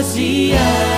vazia.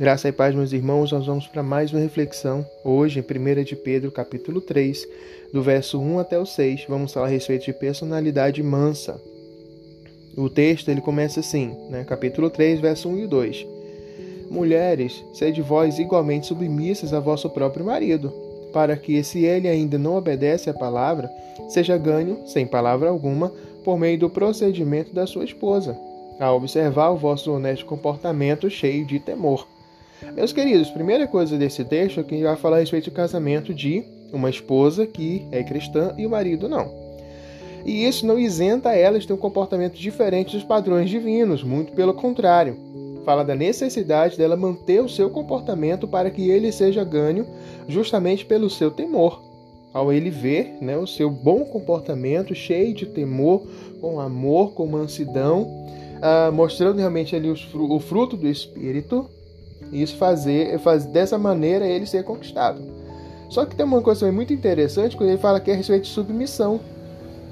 Graça e paz, meus irmãos, nós vamos para mais uma reflexão. Hoje, em 1 de Pedro, capítulo 3, do verso 1 até o 6, vamos falar a respeito de personalidade mansa. O texto ele começa assim, né? capítulo 3, verso 1 e 2. Mulheres, sede vós igualmente submissas a vosso próprio marido, para que, se ele ainda não obedece à palavra, seja ganho, sem palavra alguma, por meio do procedimento da sua esposa, a observar o vosso honesto comportamento cheio de temor meus queridos, primeira coisa desse texto é que vai falar a respeito do casamento de uma esposa que é cristã e o marido não. E isso não isenta elas de ter um comportamento diferente dos padrões divinos, muito pelo contrário. Fala da necessidade dela manter o seu comportamento para que ele seja ganho justamente pelo seu temor. Ao ele ver né, o seu bom comportamento, cheio de temor, com amor, com mansidão, uh, mostrando realmente ali o fruto do Espírito, isso fazer, faz dessa maneira ele ser conquistado. Só que tem uma coisa muito interessante quando ele fala que é a respeito de submissão.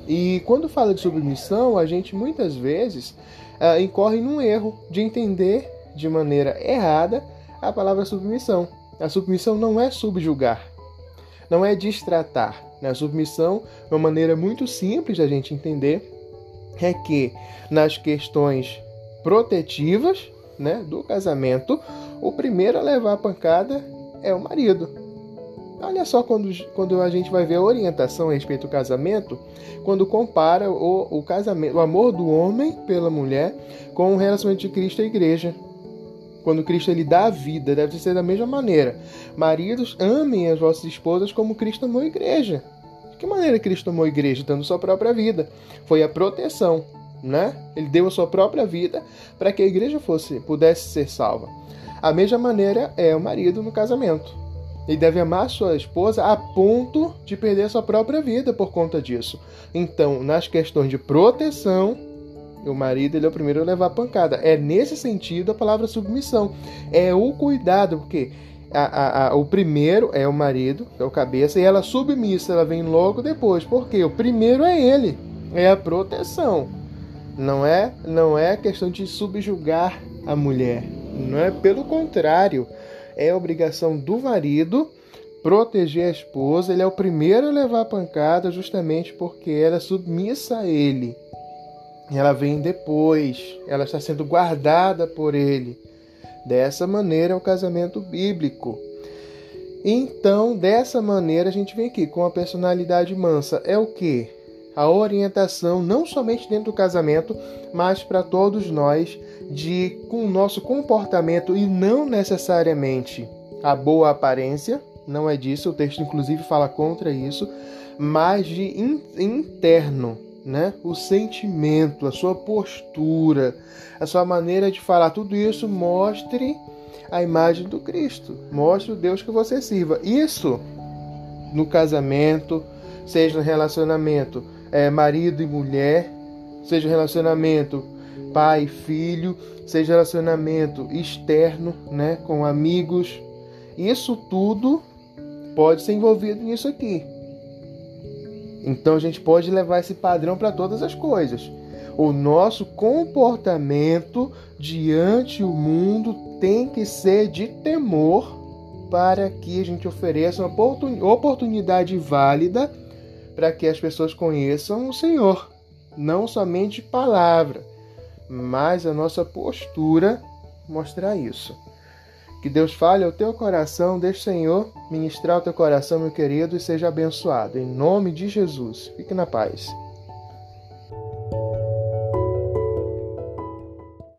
E quando fala de submissão, a gente muitas vezes uh, incorre num erro de entender de maneira errada a palavra submissão. A submissão não é subjugar, não é distratar. Né? A submissão, uma maneira muito simples da gente entender, é que nas questões protetivas né, do casamento, o primeiro a levar a pancada é o marido. Olha só quando, quando a gente vai ver a orientação a respeito do casamento, quando compara o, o casamento, o amor do homem pela mulher com o relacionamento de Cristo e a igreja. Quando Cristo ele dá a vida, deve ser da mesma maneira. Maridos, amem as vossas esposas como Cristo amou a igreja. De que maneira Cristo amou a igreja? Dando sua própria vida. Foi a proteção, né? Ele deu a sua própria vida para que a igreja fosse pudesse ser salva. A mesma maneira é o marido no casamento. Ele deve amar sua esposa a ponto de perder sua própria vida por conta disso. Então, nas questões de proteção, o marido ele é o primeiro a levar pancada. É nesse sentido a palavra submissão. É o cuidado, porque a, a, a, o primeiro é o marido, é o cabeça, e ela submissa, ela vem logo depois. Porque o primeiro é ele, é a proteção. Não é, não é questão de subjugar a mulher. Não é pelo contrário, é obrigação do marido proteger a esposa. Ele é o primeiro a levar a pancada justamente porque ela é submissa a ele. Ela vem depois, ela está sendo guardada por ele. Dessa maneira é o casamento bíblico. Então, dessa maneira, a gente vem aqui com a personalidade mansa. É o que? A orientação, não somente dentro do casamento, mas para todos nós, de com o nosso comportamento e não necessariamente a boa aparência, não é disso, o texto inclusive fala contra isso, mas de in, interno, né? O sentimento, a sua postura, a sua maneira de falar, tudo isso mostre a imagem do Cristo. Mostre o Deus que você sirva. Isso no casamento, seja no relacionamento é, marido e mulher, seja relacionamento pai filho, seja relacionamento externo, né, com amigos. Isso tudo pode ser envolvido nisso aqui. Então a gente pode levar esse padrão para todas as coisas. O nosso comportamento diante o mundo tem que ser de temor para que a gente ofereça uma oportunidade válida para que as pessoas conheçam o Senhor. Não somente palavra, mas a nossa postura mostrar isso. Que Deus fale ao teu coração, deixe o Senhor ministrar o teu coração, meu querido, e seja abençoado. Em nome de Jesus. Fique na paz.